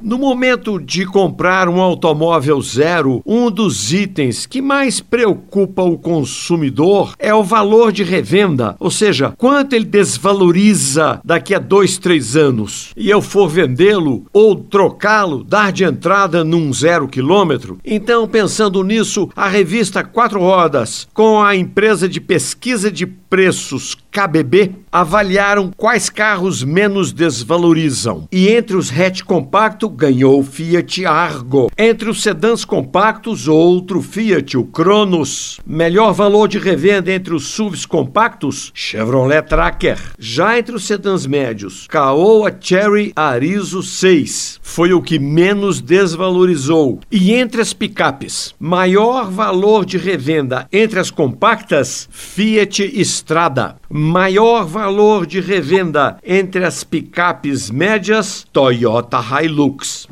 No momento de comprar um automóvel zero, um dos itens que mais preocupa o consumidor é o valor de revenda, ou seja, quanto ele desvaloriza daqui a dois, três anos. E eu for vendê-lo ou trocá-lo, dar de entrada num zero quilômetro. Então, pensando nisso, a revista Quatro Rodas, com a empresa de pesquisa de preços KBB avaliaram quais carros menos desvalorizam. E entre os hatch compacto ganhou o Fiat Argo. Entre os sedãs compactos, outro Fiat, o Cronos. Melhor valor de revenda entre os SUVs compactos, Chevrolet Tracker. Já entre os sedãs médios, Caoa Cherry Arizo 6 foi o que menos desvalorizou. E entre as picapes, maior valor de revenda entre as compactas, Fiat Strada. Maior valor de revenda entre as picapes médias, Toyota Hilux.